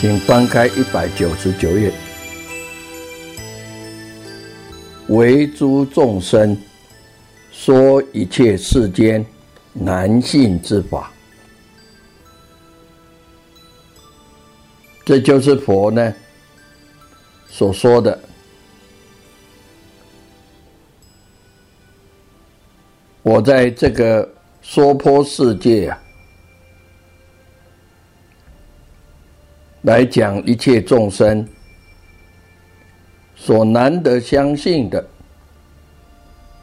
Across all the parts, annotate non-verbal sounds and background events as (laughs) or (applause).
请翻开一百九十九页，为诸众生说一切世间难信之法，这就是佛呢所说的。我在这个娑婆世界啊。来讲一切众生所难得相信的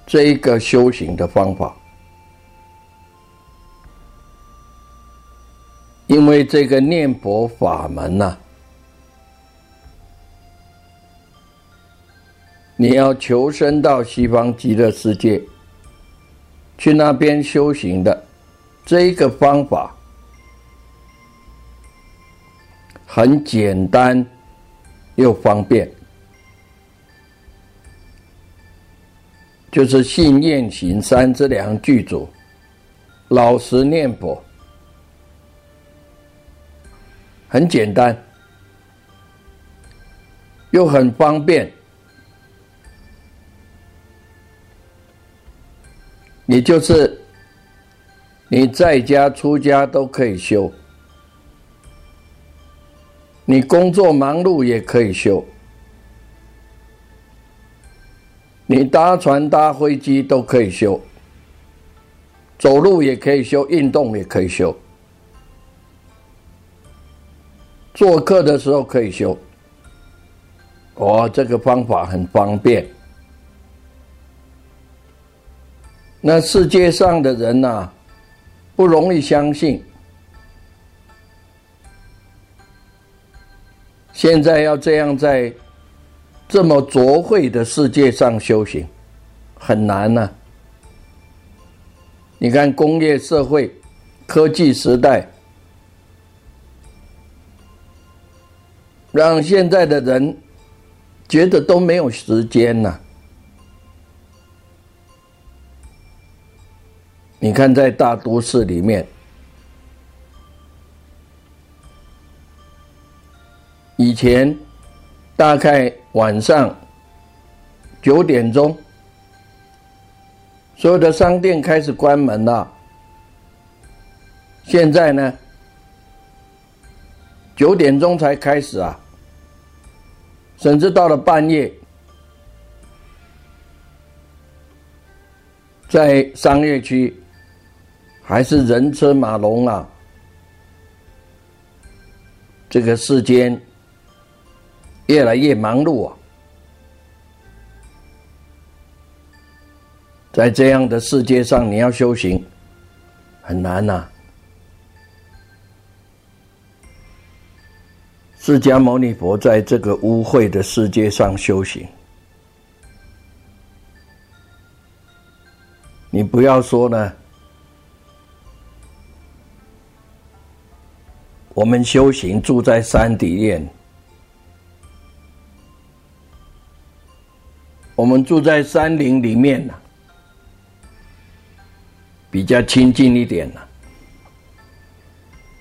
这一个修行的方法，因为这个念佛法门呐，你要求生到西方极乐世界，去那边修行的这一个方法。很简单又方便，就是信念行三之良具足，老实念佛，很简单又很方便，也就是你在家出家都可以修。你工作忙碌也可以修，你搭船搭飞机都可以修，走路也可以修，运动也可以修，做客的时候可以修。哦，这个方法很方便。那世界上的人呐，不容易相信。现在要这样在这么浊秽的世界上修行，很难呐。你看工业社会、科技时代，让现在的人觉得都没有时间呐。你看在大都市里面。以前大概晚上九点钟，所有的商店开始关门了。现在呢，九点钟才开始啊，甚至到了半夜，在商业区还是人车马龙啊，这个世间。越来越忙碌啊，在这样的世界上，你要修行很难呐。释迦牟尼佛在这个污秽的世界上修行，你不要说呢，我们修行住在山底院。我们住在山林里面呢，比较亲近一点呢。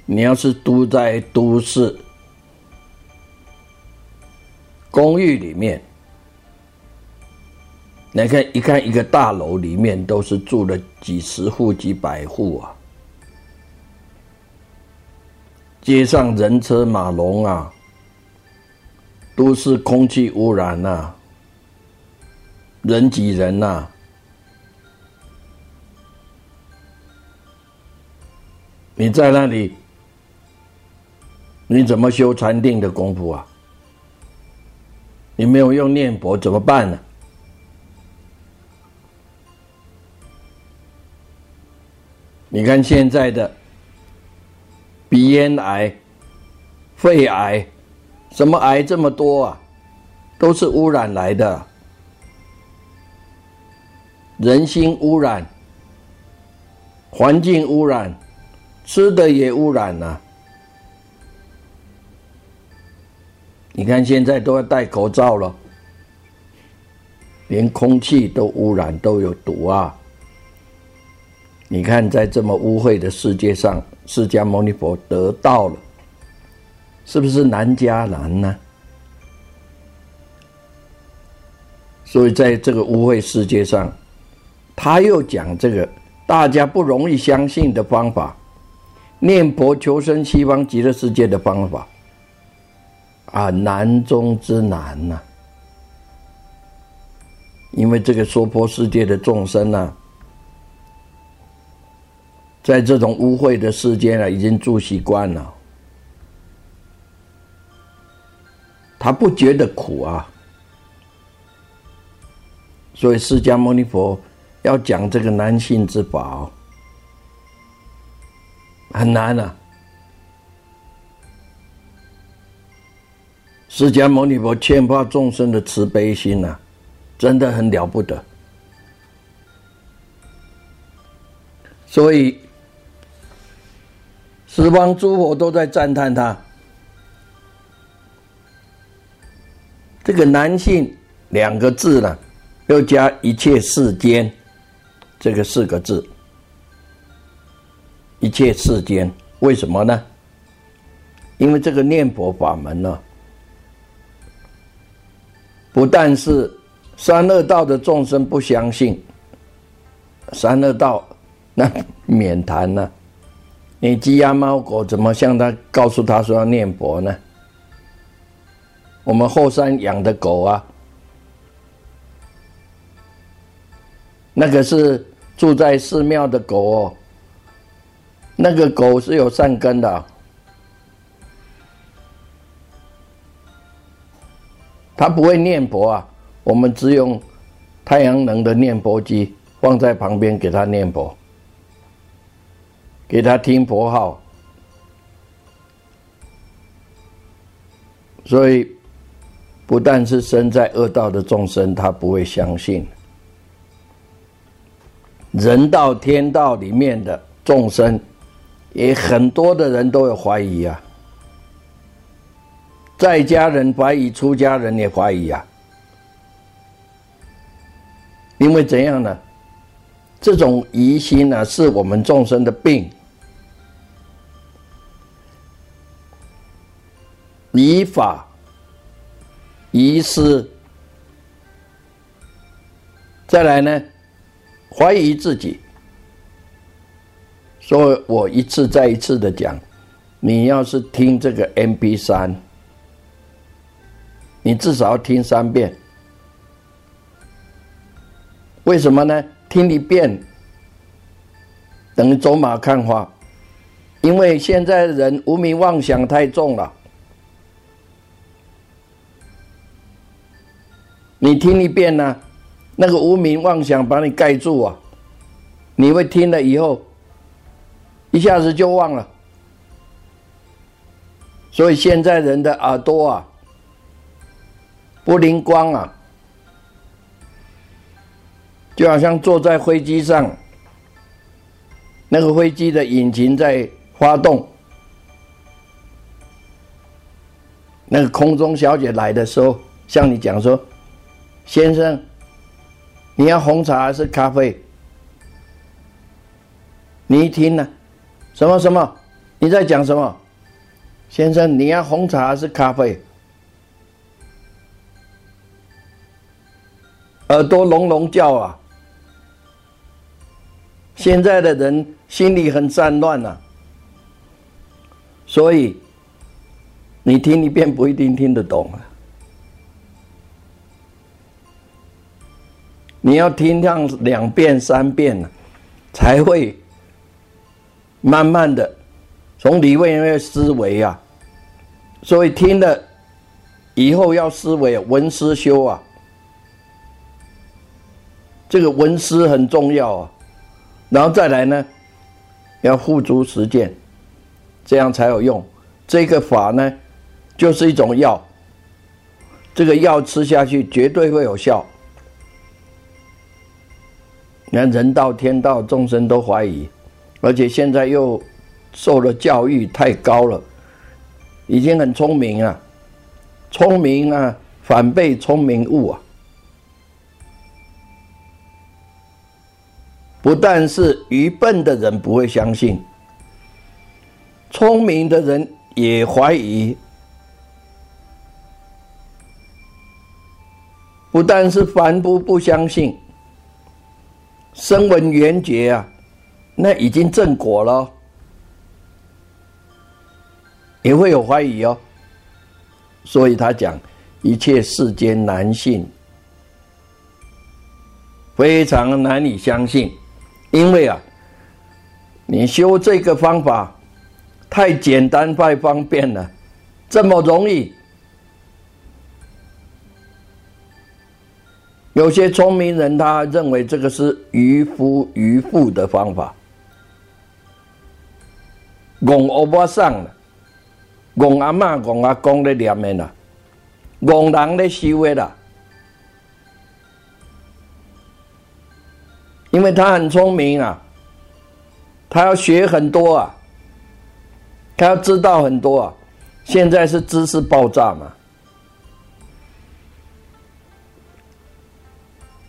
你要是住在都市公寓里面，你看，一看一个大楼里面都是住了几十户、几百户啊，街上人车马龙啊，都是空气污染呐，人挤人呐。你在那里，你怎么修禅定的功夫啊？你没有用念佛怎么办呢？你看现在的鼻咽癌、肺癌，什么癌这么多啊？都是污染来的，人心污染，环境污染，吃的也污染呐。你看现在都要戴口罩了，连空气都污染，都有毒啊。你看，在这么污秽的世界上，释迦牟尼佛得到了，是不是难加难呢？所以，在这个污秽世界上，他又讲这个大家不容易相信的方法——念佛求生西方极乐世界的方法，啊，难中之难呐！因为这个娑婆世界的众生呢。在这种污秽的世间啊，已经住习惯了，他不觉得苦啊。所以释迦牟尼佛要讲这个男性之宝，很难啊。释迦牟尼佛欠发众生的慈悲心呐，真的很了不得。所以。十方诸佛都在赞叹他。这个“男性”两个字呢，又加一切世间这个四个字。一切世间，为什么呢？因为这个念佛法门呢，不但是三恶道的众生不相信，三恶道 (laughs) 那免谈了。你鸡鸭猫狗怎么向他告诉他说要念佛呢？我们后山养的狗啊，那个是住在寺庙的狗哦，那个狗是有善根的，它不会念佛啊。我们只用太阳能的念佛机放在旁边给它念佛。给他听佛号，所以不但是身在恶道的众生，他不会相信；人道、天道里面的众生，也很多的人都有怀疑啊。在家人怀疑，出家人也怀疑啊。因为怎样呢？这种疑心呢，是我们众生的病。疑法、疑思，再来呢，怀疑自己。所以我一次再一次的讲，你要是听这个 M P 三，你至少要听三遍。为什么呢？听一遍等于走马看花，因为现在人无名妄想太重了。你听一遍呢，那个无名妄想把你盖住啊，你会听了以后，一下子就忘了。所以现在人的耳朵啊，不灵光啊，就好像坐在飞机上，那个飞机的引擎在发动，那个空中小姐来的时候，向你讲说。先生，你要红茶还是咖啡？你一听呢，什么什么？你在讲什么？先生，你要红茶还是咖啡？耳朵隆隆叫啊！现在的人心里很散乱呐，所以你听一遍不一定听得懂啊。你要听上两遍三遍呢，才会慢慢的从里面思维啊。所以听了以后要思维闻思修啊，这个闻思很重要啊。然后再来呢，要付诸实践，这样才有用。这个法呢，就是一种药，这个药吃下去绝对会有效。你看人道、天道、众生都怀疑，而且现在又受了教育太高了，已经很聪明啊，聪明啊，反被聪明误啊！不但是愚笨的人不会相信，聪明的人也怀疑。不但是凡夫不相信。声闻缘觉啊，那已经正果了，也会有怀疑哦。所以他讲一切世间难信，非常难以相信，因为啊，你修这个方法太简单太方便了，这么容易。有些聪明人，他认为这个是渔夫渔妇的方法，戆欧巴桑了，戆阿妈、戆阿公的念的啦，戆人的修的啦，因为他很聪明啊，他要学很多啊，他要知道很多啊，现在是知识爆炸嘛。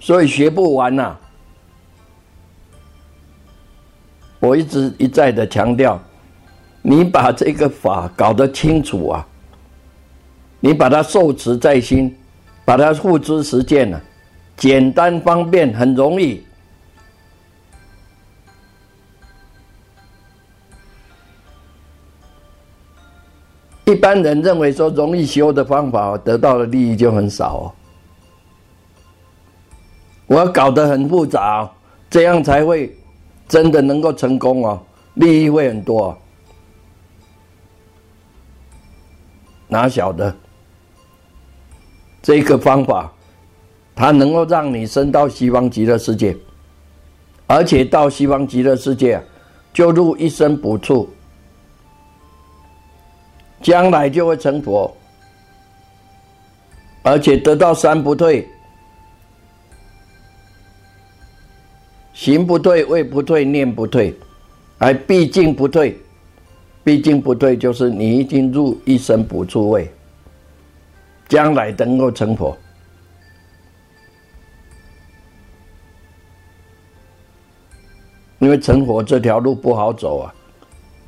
所以学不完呐！我一直一再的强调，你把这个法搞得清楚啊，你把它受持在心，把它付诸实践了，简单方便，很容易。一般人认为说容易修的方法，得到的利益就很少哦。我搞得很复杂，这样才会真的能够成功哦，利益会很多。哪晓得这个方法，它能够让你升到西方极乐世界，而且到西方极乐世界就入一生不处，将来就会成佛，而且得到三不退。行不退，位不退，念不退，而毕竟不退，毕竟不退，就是你已经入一生不出位，将来能够成佛。因为成佛这条路不好走啊！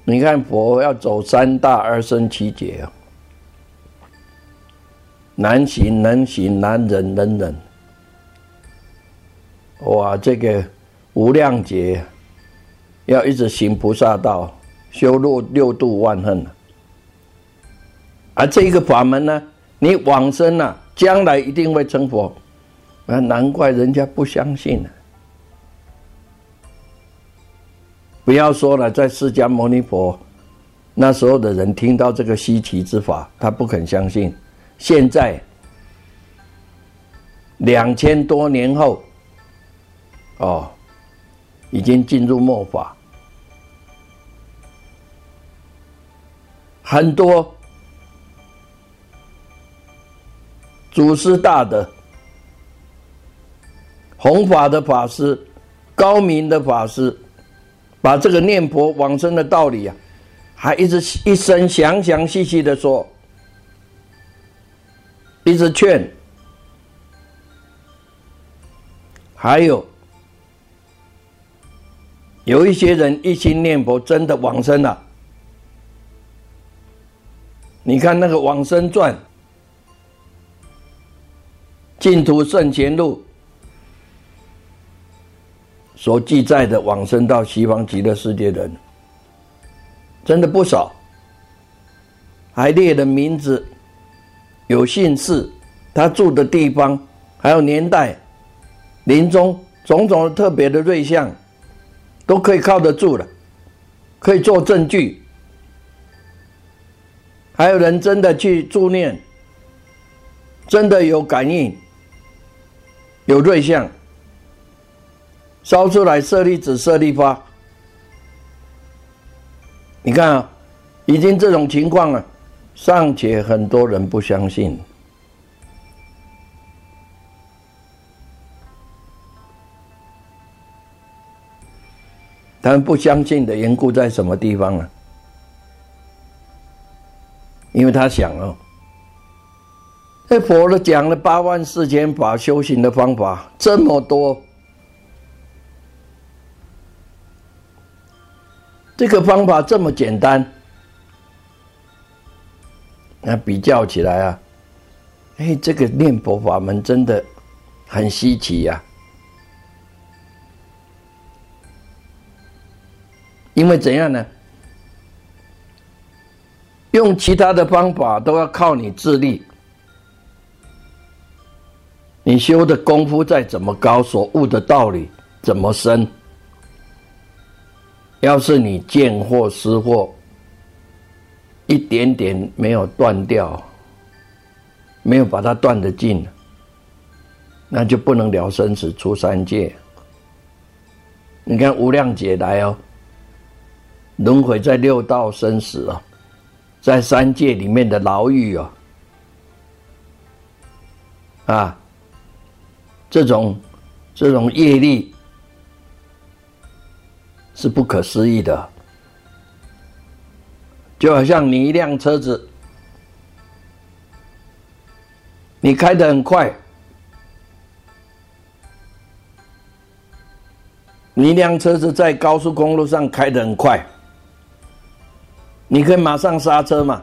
你看佛要走三大二生七劫啊，难行能行，难忍能忍。哇，这个。无量劫，要一直行菩萨道，修六六度万恨。而这个法门呢，你往生了，将来一定会成佛。啊，难怪人家不相信呢。不要说了，在释迦牟尼佛那时候的人听到这个稀奇之法，他不肯相信。现在两千多年后，哦。已经进入末法，很多祖师大德、弘法的法师、高明的法师，把这个念佛往生的道理啊，还一直一生详详细细的说，一直劝，还有。有一些人一心念佛，真的往生了。你看那个《往生传》《净土圣贤录》所记载的往生到西方极乐世界的人，真的不少，还列了名字，有姓氏，他住的地方，还有年代，临终种种特别的瑞相，都可以靠得住了，可以做证据。还有人真的去助念，真的有感应，有瑞相。烧出来舍利子、舍利花，你看啊，已经这种情况了，尚且很多人不相信。他们不相信的缘故在什么地方呢？因为他想哦，这佛都讲了八万四千法修行的方法这么多。这个方法这么简单，那比较起来啊，哎，这个念佛法门真的很稀奇呀。因为怎样呢？用其他的方法都要靠你自力，你修的功夫再怎么高，所悟的道理怎么深。要是你见或失或一点点没有断掉，没有把它断得尽，那就不能了生死出三界。你看无量劫来哦，轮回在六道生死啊，在三界里面的牢狱啊，啊，这种这种业力。是不可思议的，就好像你一辆车子，你开的很快，你一辆车子在高速公路上开的很快，你可以马上刹车嘛？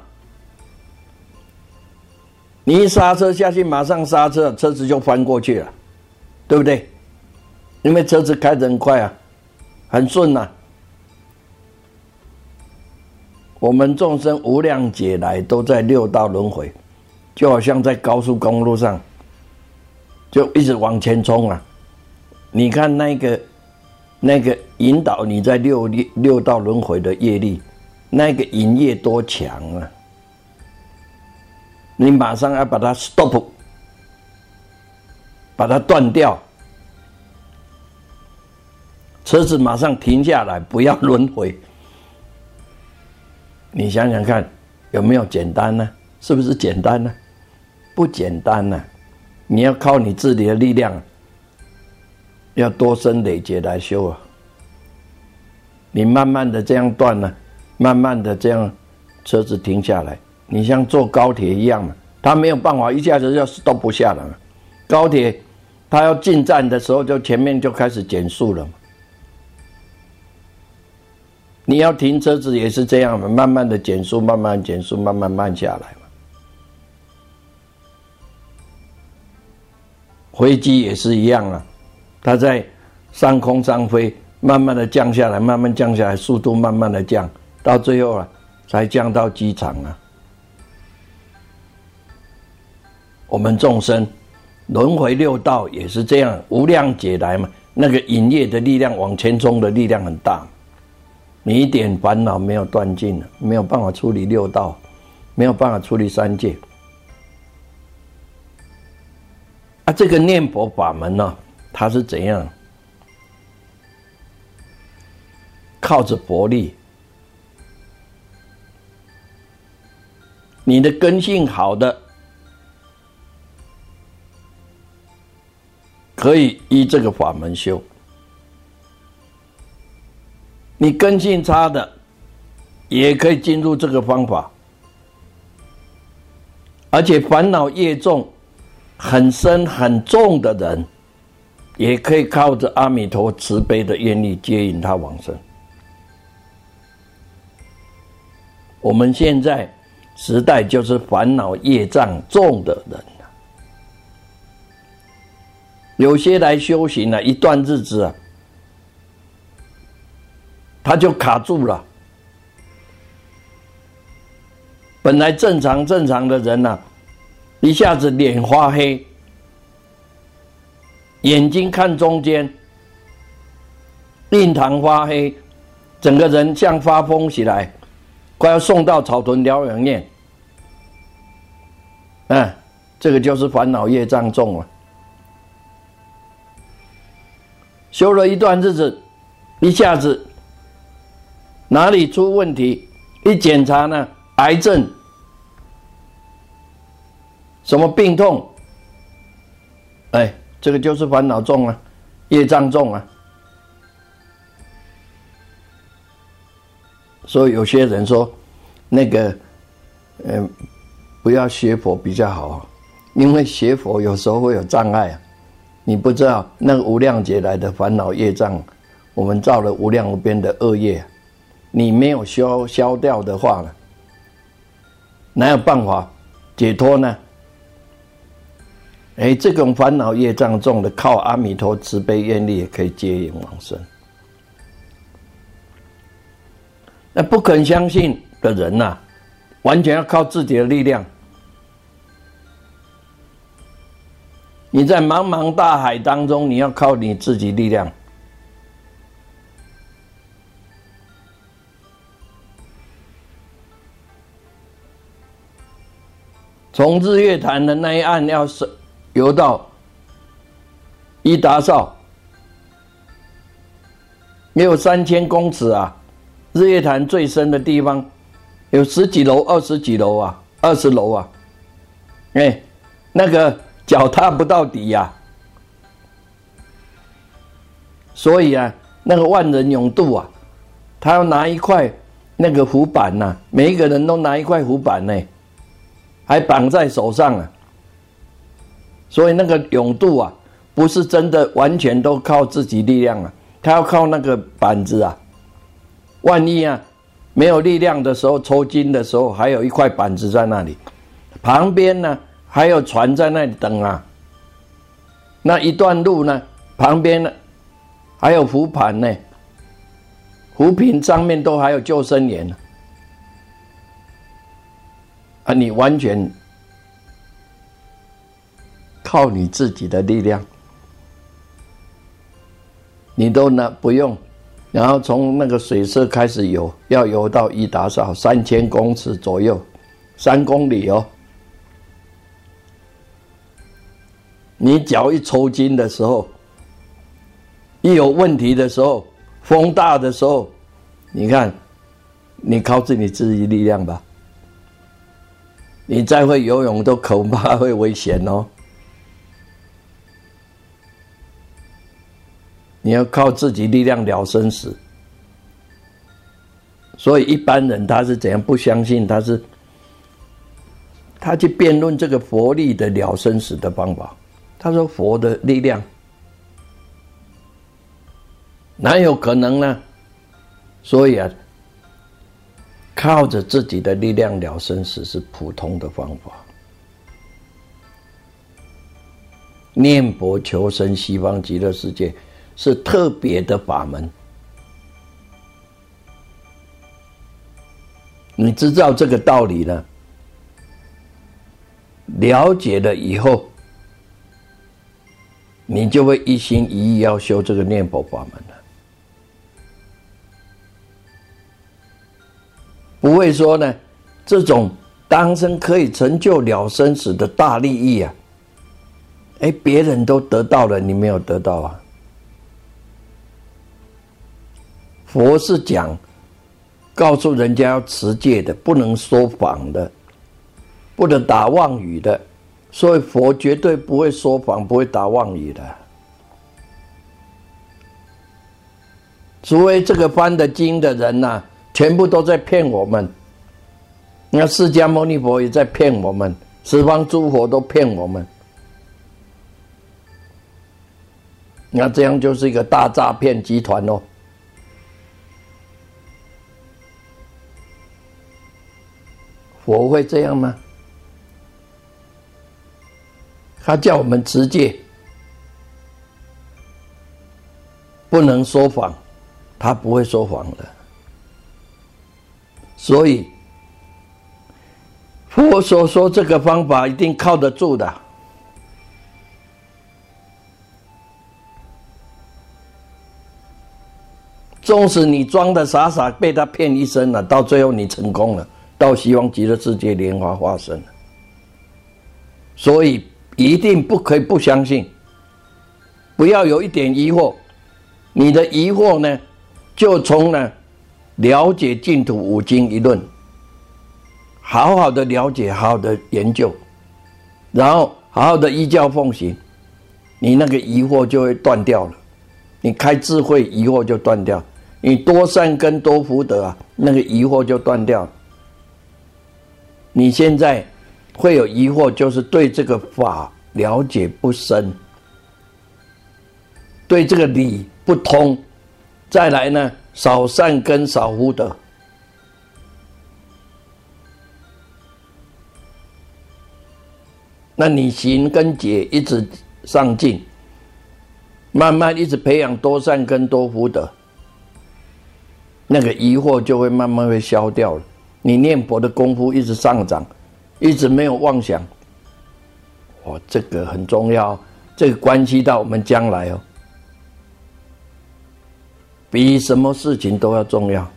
你一刹车下去，马上刹车，车子就翻过去了，对不对？因为车子开的很快啊。很顺呐，我们众生无量劫来都在六道轮回，就好像在高速公路上，就一直往前冲啊！你看那个那个引导你在六六六道轮回的业力，那个营业多强啊！你马上要把它 stop，把它断掉。车子马上停下来，不要轮回。你想想看，有没有简单呢？是不是简单呢？不简单呢。你要靠你自己的力量，要多生累劫来修啊。你慢慢的这样断呢，慢慢的这样，车子停下来。你像坐高铁一样嘛，他没有办法一下子要都不下来嘛。高铁他要进站的时候，就前面就开始减速了。你要停车子也是这样的，慢慢的减速，慢慢减速，慢慢慢下来嘛。飞机也是一样啊，它在上空上飞，慢慢的降下来，慢慢降下来，速度慢慢的降，到最后啊，才降到机场啊。我们众生轮回六道也是这样，无量劫来嘛，那个引业的力量往前冲的力量很大。你一点烦恼没有断尽了，没有办法处理六道，没有办法处理三界。啊，这个念佛法门呢，它是怎样？靠着佛力，你的根性好的，可以依这个法门修。你根性差的，也可以进入这个方法，而且烦恼业重、很深很重的人，也可以靠着阿弥陀慈悲的愿力接引他往生。我们现在时代就是烦恼业障重的人有些来修行了一段日子啊。他就卡住了。本来正常正常的人呐，一下子脸发黑，眼睛看中间，印堂发黑，整个人像发疯起来，快要送到草屯疗养院。嗯，这个就是烦恼业障重了。修了一段日子，一下子哪里出问题？一检查呢，癌症，什么病痛？哎，这个就是烦恼重啊，业障重啊。所以有些人说，那个，嗯。不要学佛比较好，因为学佛有时候会有障碍。你不知道那个无量劫来的烦恼业障，我们造了无量无边的恶业，你没有消消掉的话呢，哪有办法解脱呢？哎，这种烦恼业障重的，靠阿弥陀慈悲愿力也可以接引往生。那不肯相信的人呐，完全要靠自己的力量。你在茫茫大海当中，你要靠你自己力量。从日月潭的那一岸，要是游到伊达少，也有三千公尺啊！日月潭最深的地方有十几楼、二十几楼啊，二十楼啊！哎，那个。脚踏不到底呀，所以啊，那个万人勇渡啊，他要拿一块那个浮板呐，每一个人都拿一块浮板呢，还绑在手上啊。所以那个勇渡啊，不是真的完全都靠自己力量啊，他要靠那个板子啊。万一啊没有力量的时候，抽筋的时候，还有一块板子在那里，旁边呢。还有船在那里等啊，那一段路呢，旁边呢还有浮盘呢，浮萍上面都还有救生员呢，啊，你完全靠你自己的力量，你都呢不用，然后从那个水色开始游，要游到伊达邵三千公尺左右，三公里哦。你脚一抽筋的时候，一有问题的时候，风大的时候，你看，你靠自己自己力量吧。你再会游泳都恐怕会危险哦。你要靠自己力量了生死。所以一般人他是怎样不相信？他是他去辩论这个佛力的了生死的方法。他说：“佛的力量哪有可能呢？所以啊，靠着自己的力量了生死是普通的方法。念佛求生西方极乐世界是特别的法门。你知道这个道理呢？了解了以后。”你就会一心一意要修这个念佛法门了，不会说呢，这种当生可以成就了生死的大利益啊，哎，别人都得到了，你没有得到啊？佛是讲，告诉人家要持戒的，不能说谎的，不能打妄语的。所以佛绝对不会说谎，不会打妄语的。除非这个翻的经的人呐，全部都在骗我们。那释迦牟尼佛也在骗我们，十方诸佛都骗我们。那这样就是一个大诈骗集团哦。佛会这样吗？他叫我们持戒，不能说谎，他不会说谎的。所以佛所说这个方法一定靠得住的。纵使你装的傻傻，被他骗一生了，到最后你成功了，到西方极乐世界莲花化身。所以一定不可以不相信，不要有一点疑惑。你的疑惑呢，就从呢了解净土五经一论，好好的了解，好好的研究，然后好好的依教奉行，你那个疑惑就会断掉了。你开智慧，疑惑就断掉。你多善根多福德啊，那个疑惑就断掉。你现在会有疑惑，就是对这个法了解不深，对这个理不通，再来呢少善根少福德，那你行跟解一直上进，慢慢一直培养多善根多福德。那个疑惑就会慢慢会消掉了。你念佛的功夫一直上涨，一直没有妄想。哦，这个很重要，这个关系到我们将来哦，比什么事情都要重要。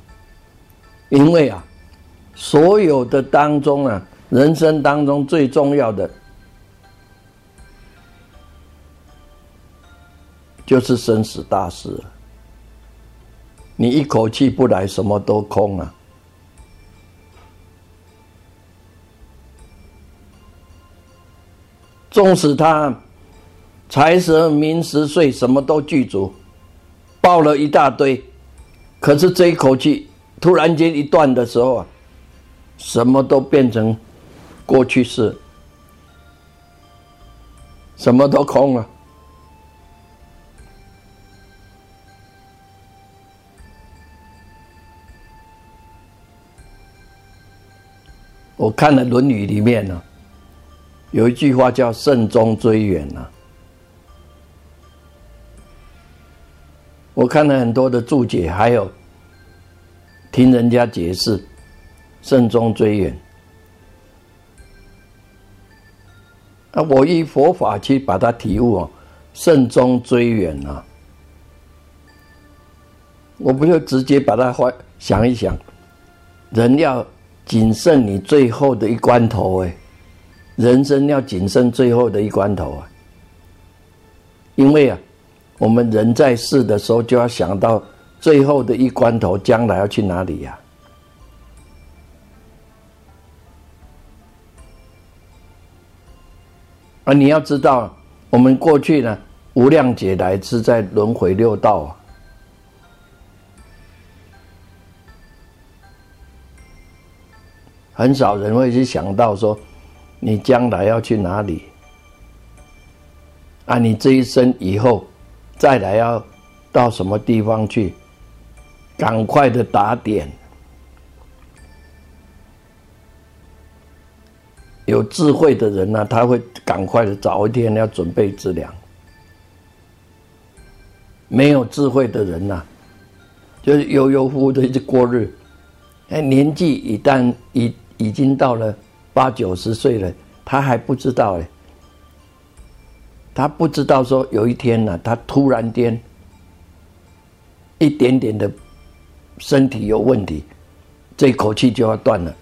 因为啊，所有的当中啊，人生当中最重要的就是生死大事了。你一口气不来，什么都空啊！纵使他财色名食睡什么都具足，抱了一大堆，可是这一口气突然间一断的时候啊，什么都变成过去式，什么都空了。我看了《论语》里面呢，有一句话叫“慎终追远”啊。我看了很多的注解，还有听人家解释“慎终追远”。啊，我以佛法去把它体悟哦，“慎终追远”啊，我不就直接把它换想一想，人要。谨慎你最后的一关头哎，人生要谨慎最后的一关头啊！因为啊，我们人在世的时候就要想到最后的一关头，将来要去哪里呀？啊，你要知道，我们过去呢，无量劫来是在轮回六道啊。很少人会去想到说，你将来要去哪里？啊，你这一生以后再来要到什么地方去？赶快的打点。有智慧的人呢，他会赶快的早一天要准备资粮。没有智慧的人呐，就是悠悠乎的一直过日。哎，年纪一旦已。已经到了八九十岁了，他还不知道哎，他不知道说有一天呢，他突然间一点点的身体有问题，这口气就要断了，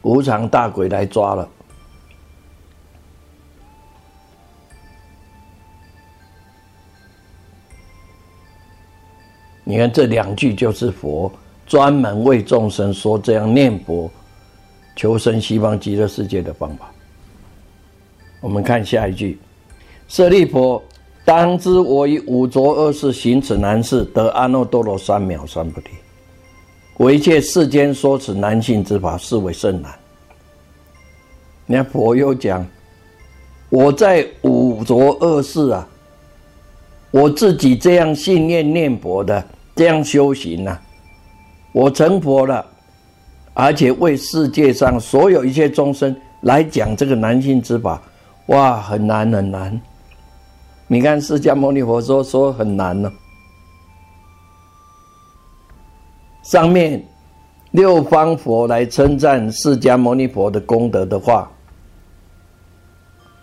无常大鬼来抓了。你看这两句就是佛专门为众生说这样念佛。求生西方极乐世界的方法。我们看下一句：舍利弗，当知我以五浊恶世行此难事，得阿耨多罗三藐三菩提。我一切世间说此难信之法，是为甚难。你看佛又讲：我在五浊恶世啊，我自己这样信念念佛的，这样修行啊，我成佛了。而且为世界上所有一切众生来讲这个男性之法，哇，很难很难。你看释迦牟尼佛说说很难呢。上面六方佛来称赞释迦牟尼佛的功德的话，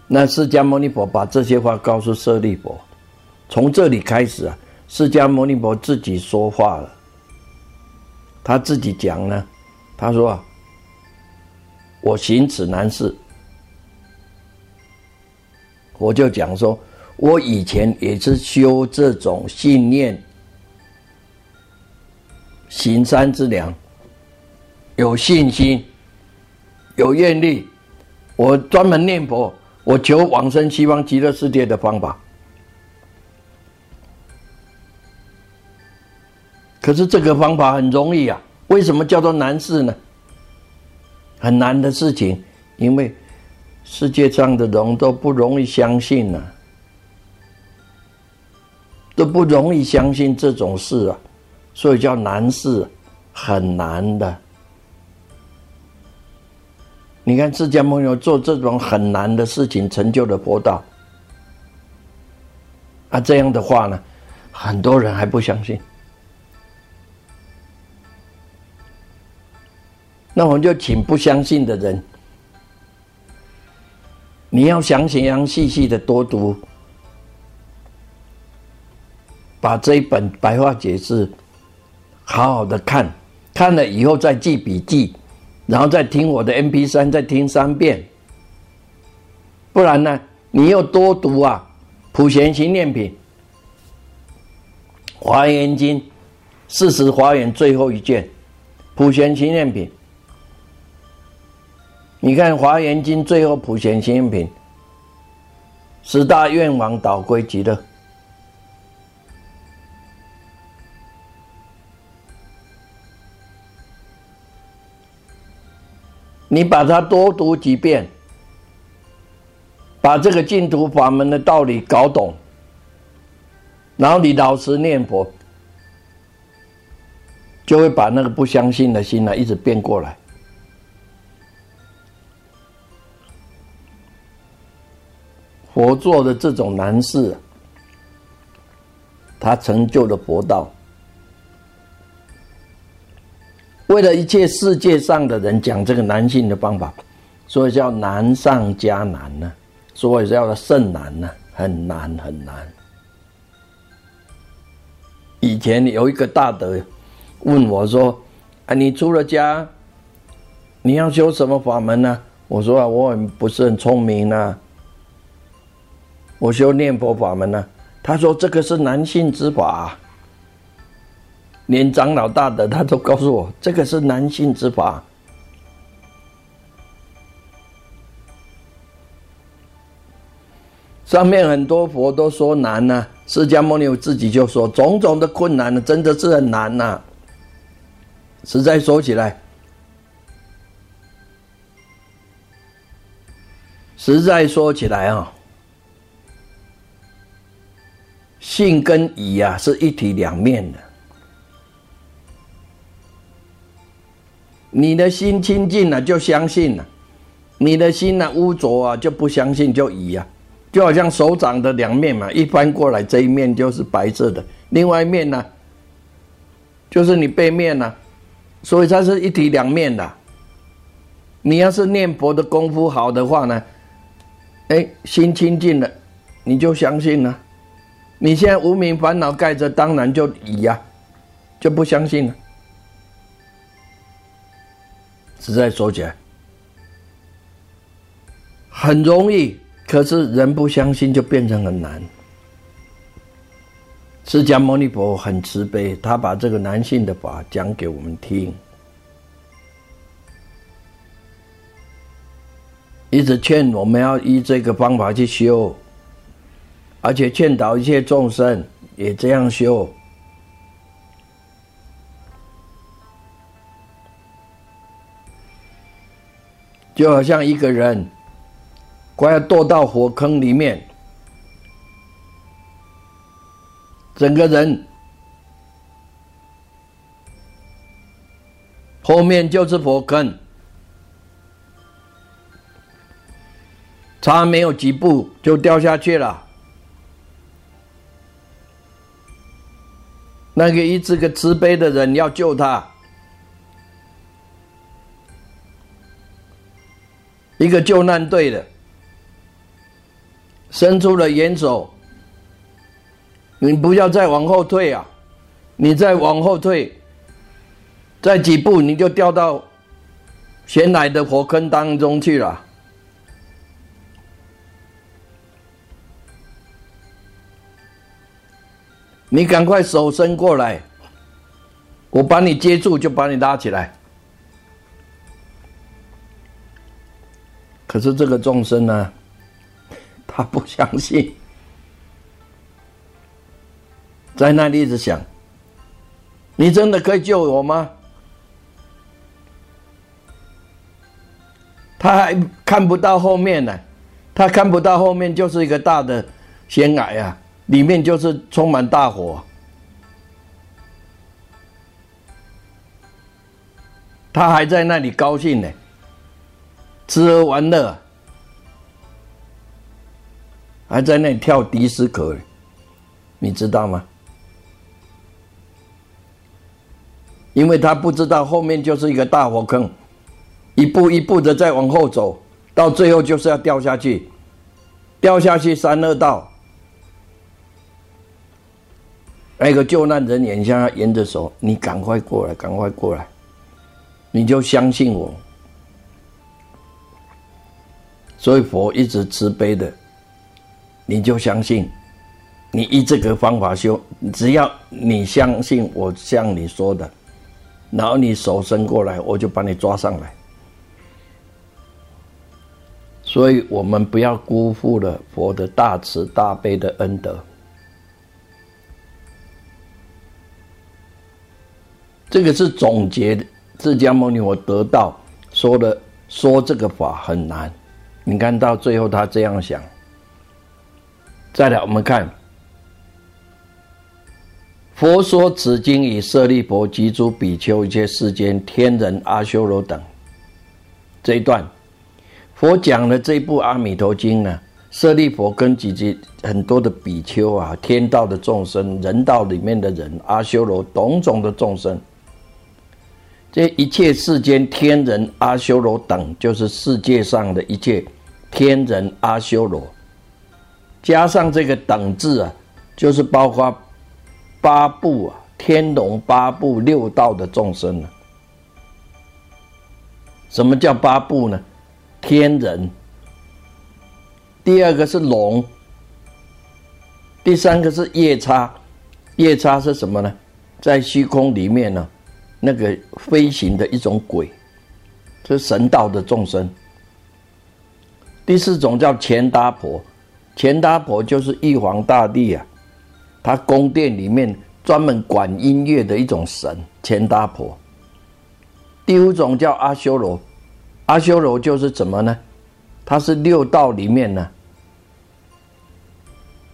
那释迦牟尼佛把这些话告诉舍利佛，从这里开始啊，释迦牟尼佛自己说话了，他自己讲呢，他说啊，我行此难事，我就讲说，我以前也是修这种信念，行善之良。有信心，有愿力，我专门念佛，我求往生西方极乐世界的方法。可是这个方法很容易啊，为什么叫做难事呢？很难的事情，因为世界上的人都不容易相信呢，都不容易相信这种事啊，所以叫难事，很难的。你看，释迦牟尼做这种很难的事情，成就了佛道。啊，这样的话呢，很多人还不相信。那我们就请不相信的人，你要详详细细的多读，把这一本白话解释好好的看，看了以后再记笔记。然后再听我的 M P 三，再听三遍。不然呢，你又多读啊，《普贤行念品》《华严经》，四十华严最后一卷，《普贤行念品》。你看《华严经》最后《普贤行品》，十大愿王导归极乐。你把它多读几遍，把这个净土法门的道理搞懂，然后你老实念佛，就会把那个不相信的心呢一直变过来。佛做的这种难事，他成就了佛道。为了一切世界上的人讲这个男性的方法，所以叫难上加难呢，所以叫做甚难呢，很难很难。以前有一个大德问我说：“啊，你出了家，你要修什么法门呢？”我说：“啊，我很不是很聪明呢，我修念佛法门呢。”他说：“这个是男性之法。”连长老大的他都告诉我，这个是男性之法。上面很多佛都说难呐，释迦牟尼自己就说种种的困难呢，真的是很难呐。实在说起来，实在说起来啊，性跟疑啊是一体两面的。你的心清净了，就相信了；你的心呢污浊啊，就不相信，就疑啊。就好像手掌的两面嘛，一翻过来，这一面就是白色的，另外一面呢，就是你背面呢。所以它是一体两面的。你要是念佛的功夫好的话呢，哎，心清净了，你就相信了。你现在无名烦恼盖着，当然就疑呀，就不相信了。实在说起来，很容易，可是人不相信，就变成很难。释迦牟尼佛很慈悲，他把这个男性的法讲给我们听，一直劝我们要依这个方法去修，而且劝导一切众生也这样修。就好像一个人快要堕到火坑里面，整个人后面就是火坑，差没有几步就掉下去了。那个一直个慈悲的人要救他。一个救难队的。伸出了援手。你不要再往后退啊，你再往后退，再几步你就掉到鲜奶的火坑当中去了。你赶快手伸过来，我把你接住，就把你拉起来。可是这个众生呢，(laughs) 他不相信，在那里一直想：你真的可以救我吗？他还看不到后面呢，他看不到后面就是一个大的悬崖啊。里面就是充满大火，他还在那里高兴呢，吃喝玩乐，还在那里跳迪斯科，你知道吗？因为他不知道后面就是一个大火坑，一步一步的在往后走，到最后就是要掉下去，掉下去三恶道。那个救难人员向他沿着手，你赶快过来，赶快过来，你就相信我。所以佛一直慈悲的，你就相信，你依这个方法修，只要你相信我像你说的，然后你手伸过来，我就把你抓上来。所以我们不要辜负了佛的大慈大悲的恩德。这个是总结，释迦牟尼我得到说的，说这个法很难。你看到最后他这样想。再来，我们看佛说此经以舍利佛及诸比丘一切世间天人阿修罗等这一段，佛讲的这部阿弥陀经呢，舍利佛跟几几很多的比丘啊，天道的众生，人道里面的人，阿修罗种种的众生。这一切世间天人阿修罗等，就是世界上的一切天人阿修罗，加上这个等字啊，就是包括八部啊，天龙八部六道的众生了。什么叫八部呢？天人，第二个是龙，第三个是夜叉，夜叉是什么呢？在虚空里面呢。那个飞行的一种鬼，是神道的众生。第四种叫钱达婆，钱达婆就是玉皇大帝啊，他宫殿里面专门管音乐的一种神，钱达婆。第五种叫阿修罗，阿修罗就是怎么呢？他是六道里面呢，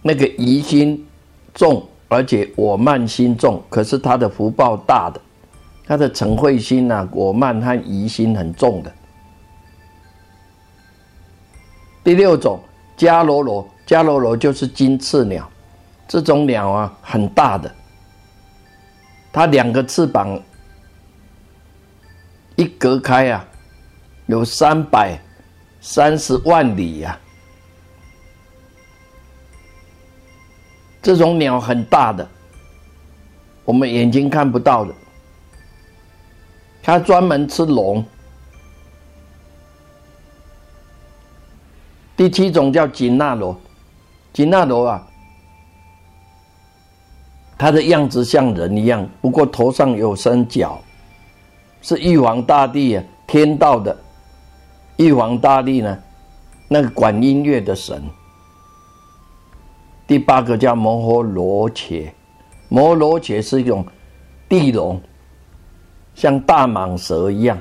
那个疑心重，而且我慢心重，可是他的福报大的。他的嗔恚心呐、果慢和疑心很重的。第六种迦罗罗，迦罗罗就是金翅鸟，这种鸟啊很大的，它两个翅膀一隔开啊，有三百三十万里呀。这种鸟很大的，我们眼睛看不到的。它专门吃龙。第七种叫紧那罗，紧那罗啊，它的样子像人一样，不过头上有三角，是玉皇大帝啊，天道的玉皇大帝呢，那个管音乐的神。第八个叫摩诃罗伽，摩诃罗伽是一种地龙。像大蟒蛇一样，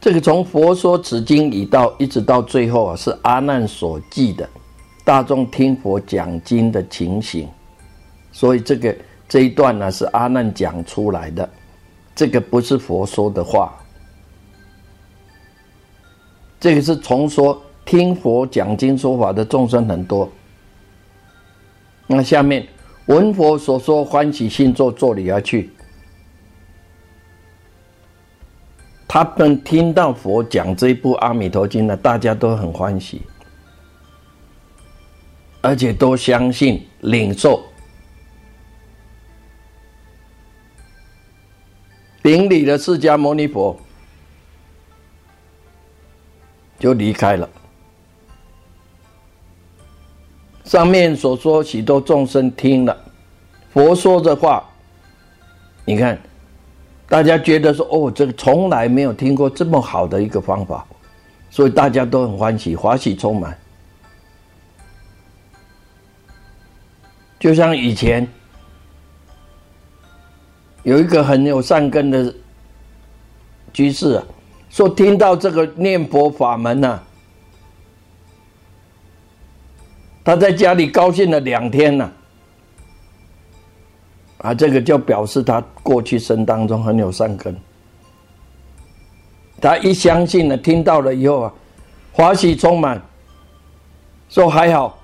这个从佛说此经已到一直到最后啊，是阿难所记的，大众听佛讲经的情形。所以这个这一段呢，是阿难讲出来的，这个不是佛说的话，这个是从说听佛讲经说法的众生很多。那下面。闻佛所说，欢喜心作作礼而去。他们听到佛讲这部《阿弥陀经》呢，大家都很欢喜，而且都相信领受。顶礼了释迦牟尼佛，就离开了。上面所说，许多众生听了佛说的话，你看，大家觉得说：“哦，这个从来没有听过这么好的一个方法，所以大家都很欢喜，欢喜充满。”就像以前有一个很有善根的居士啊，说听到这个念佛法门呐。他在家里高兴了两天了，啊，这个就表示他过去生当中很有善根。他一相信了，听到了以后啊，欢喜充满，说还好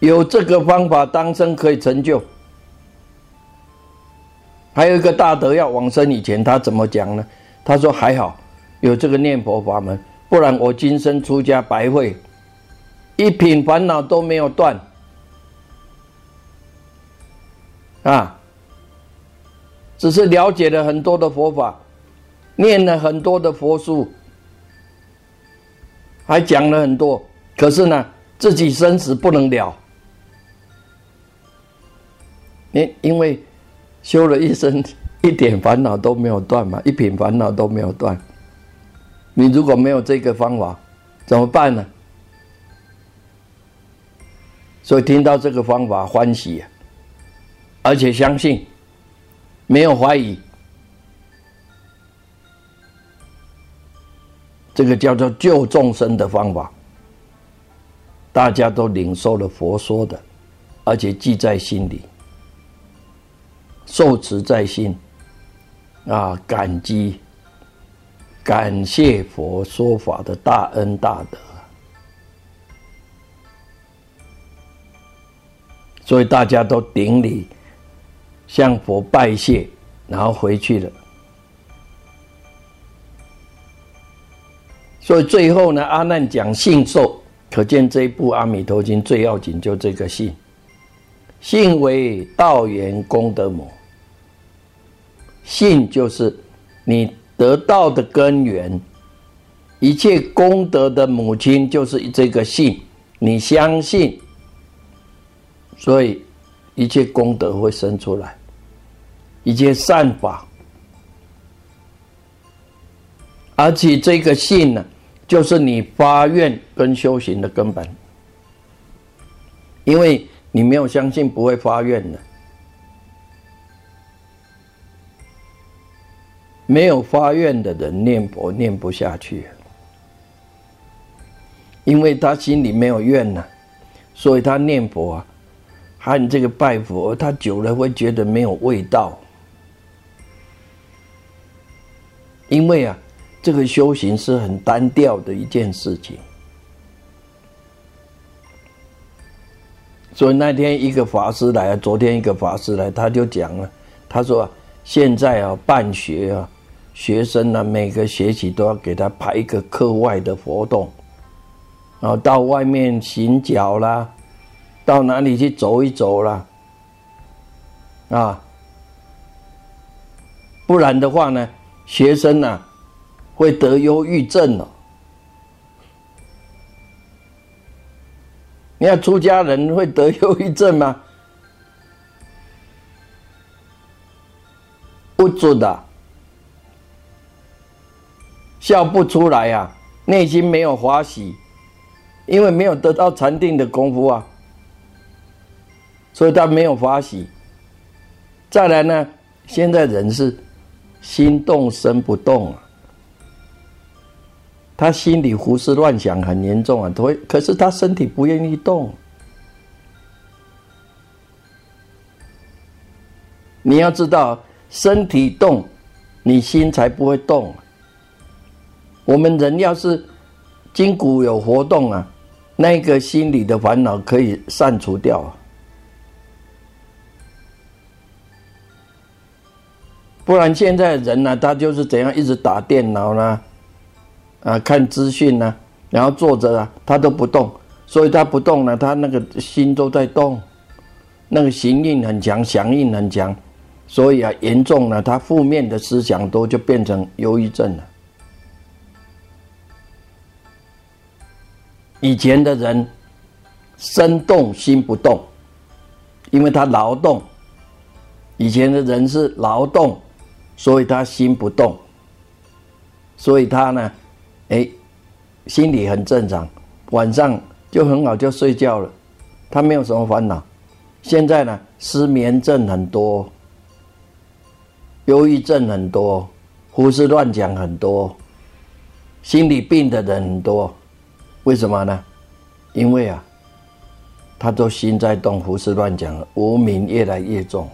有这个方法，当生可以成就。还有一个大德要往生以前，他怎么讲呢？他说还好有这个念佛法门，不然我今生出家白费。一品烦恼都没有断，啊，只是了解了很多的佛法，念了很多的佛书，还讲了很多，可是呢，自己生死不能了。因因为修了一生，一点烦恼都没有断嘛，一品烦恼都没有断。你如果没有这个方法，怎么办呢？所以听到这个方法欢喜，而且相信，没有怀疑，这个叫做救众生的方法，大家都领受了佛说的，而且记在心里，受持在心，啊，感激，感谢佛说法的大恩大德。所以大家都顶礼，向佛拜谢，然后回去了。所以最后呢，阿难讲信受，可见这一部《阿弥陀经》最要紧就这个信。信为道源功德母，信就是你得到的根源，一切功德的母亲就是这个信，你相信。所以，一切功德会生出来，一切善法，而且这个信呢，就是你发愿跟修行的根本。因为你没有相信，不会发愿的。没有发愿的人念佛念不下去，因为他心里没有愿呢，所以他念佛啊。和这个拜佛，他久了会觉得没有味道，因为啊，这个修行是很单调的一件事情。所以那天一个法师来，昨天一个法师来，他就讲了，他说现在啊，办学啊，学生呢每个学期都要给他排一个课外的活动，然后到外面行脚啦。到哪里去走一走了？啊，不然的话呢，学生呢会得忧郁症了。你要出家人会得忧郁症吗？不准的，笑不出来呀，内心没有欢喜，因为没有得到禅定的功夫啊。所以他没有发喜。再来呢，现在人是心动身不动啊，他心里胡思乱想很严重啊，都会，可是他身体不愿意动。你要知道，身体动，你心才不会动。我们人要是筋骨有活动啊，那个心里的烦恼可以散除掉啊。不然现在人呢，他就是怎样一直打电脑呢，啊，看资讯呢，然后坐着啊，他都不动，所以他不动呢，他那个心都在动，那个形印很强，响应很强，所以啊，严重了，他负面的思想多，就变成忧郁症了。以前的人身动心不动，因为他劳动。以前的人是劳动。所以他心不动，所以他呢，哎，心里很正常，晚上就很好就睡觉了，他没有什么烦恼。现在呢，失眠症很多，忧郁症很多，胡思乱想很多，心理病的人很多，为什么呢？因为啊，他都心在动，胡思乱想，无名越来越重。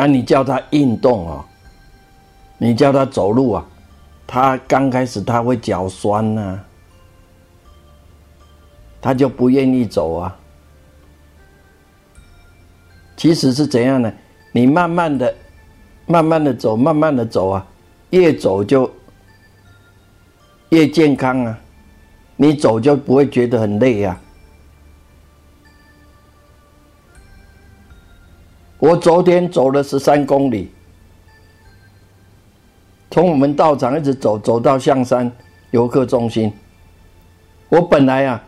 那你叫他运动啊，你叫他走路啊，他刚开始他会脚酸呐，他就不愿意走啊。其实是怎样呢？你慢慢的、慢慢的走，慢慢的走啊，越走就越健康啊，你走就不会觉得很累呀。我昨天走了十三公里，从我们道场一直走走到象山游客中心。我本来啊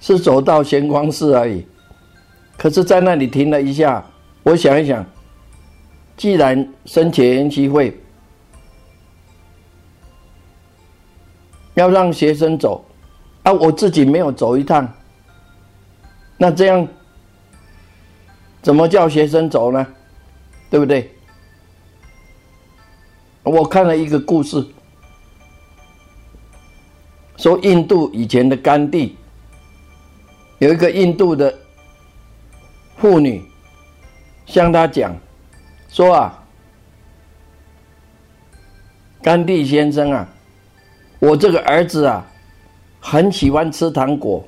是走到玄光寺而已，可是在那里停了一下。我想一想，既然生前机会要让学生走，啊，我自己没有走一趟，那这样。怎么叫学生走呢？对不对？我看了一个故事，说印度以前的甘地有一个印度的妇女向他讲说啊，甘地先生啊，我这个儿子啊，很喜欢吃糖果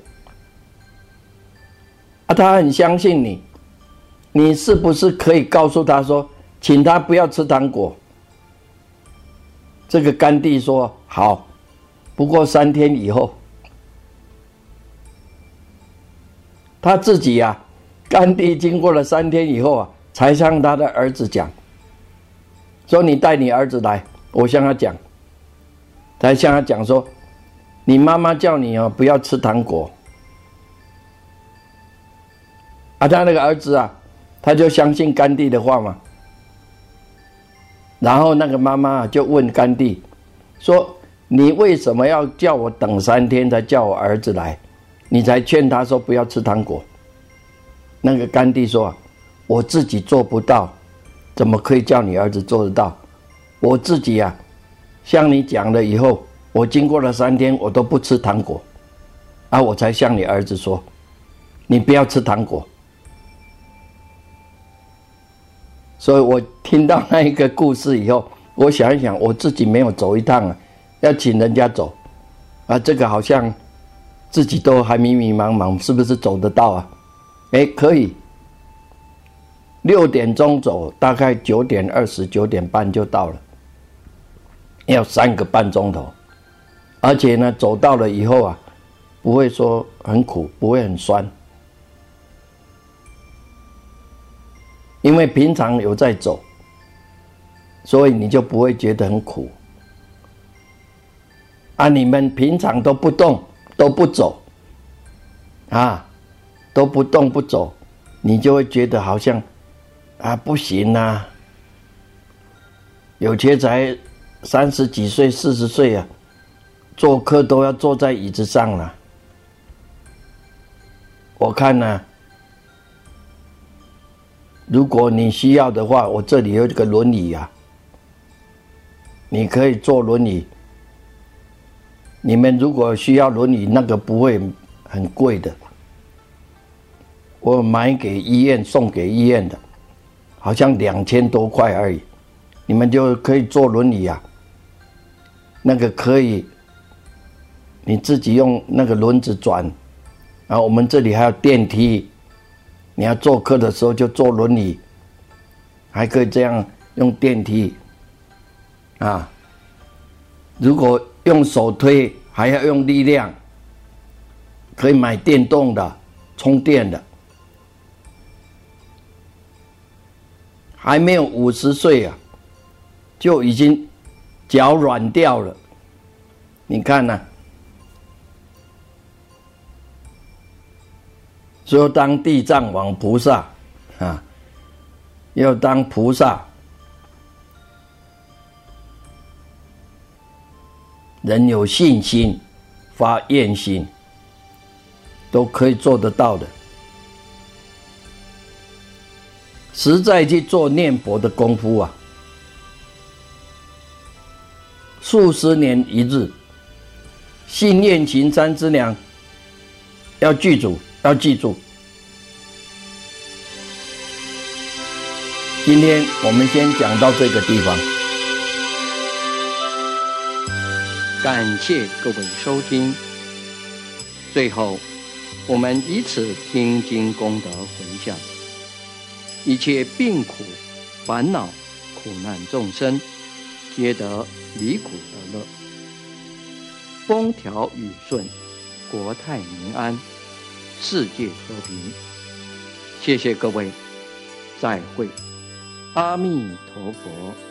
啊，他很相信你。你是不是可以告诉他说，请他不要吃糖果？这个甘地说好，不过三天以后，他自己呀，甘地经过了三天以后啊，才向他的儿子讲，说你带你儿子来，我向他讲，才向他讲说，你妈妈叫你啊，不要吃糖果。啊，他那个儿子啊。他就相信甘地的话嘛，然后那个妈妈就问甘地说：“你为什么要叫我等三天才叫我儿子来？你才劝他说不要吃糖果。”那个甘地说：“我自己做不到，怎么可以叫你儿子做得到？我自己呀，向你讲了以后，我经过了三天，我都不吃糖果，啊，我才向你儿子说，你不要吃糖果。”所以我听到那一个故事以后，我想一想，我自己没有走一趟啊，要请人家走，啊，这个好像自己都还迷迷茫茫，是不是走得到啊？哎，可以，六点钟走，大概九点二十九点半就到了，要三个半钟头，而且呢，走到了以后啊，不会说很苦，不会很酸。因为平常有在走，所以你就不会觉得很苦。啊，你们平常都不动都不走，啊，都不动不走，你就会觉得好像啊不行啊。有些才三十几岁、四十岁啊，做客都要坐在椅子上了。我看呢。如果你需要的话，我这里有这个轮椅啊，你可以坐轮椅。你们如果需要轮椅，那个不会很贵的，我买给医院送给医院的，好像两千多块而已，你们就可以坐轮椅啊。那个可以，你自己用那个轮子转，然后我们这里还有电梯。你要坐客的时候就坐轮椅，还可以这样用电梯啊。如果用手推，还要用力量，可以买电动的，充电的。还没有五十岁啊，就已经脚软掉了。你看呢？说当地藏王菩萨啊，要当菩萨，人有信心、发愿心，都可以做得到的。实在去做念佛的功夫啊，数十年一日，信念情三之良，要记住，要记住。今天我们先讲到这个地方，感谢各位收听。最后，我们以此听经功德回向。一切病苦、烦恼、苦难众生，皆得离苦得乐，风调雨顺，国泰民安，世界和平。谢谢各位，再会，阿弥陀佛。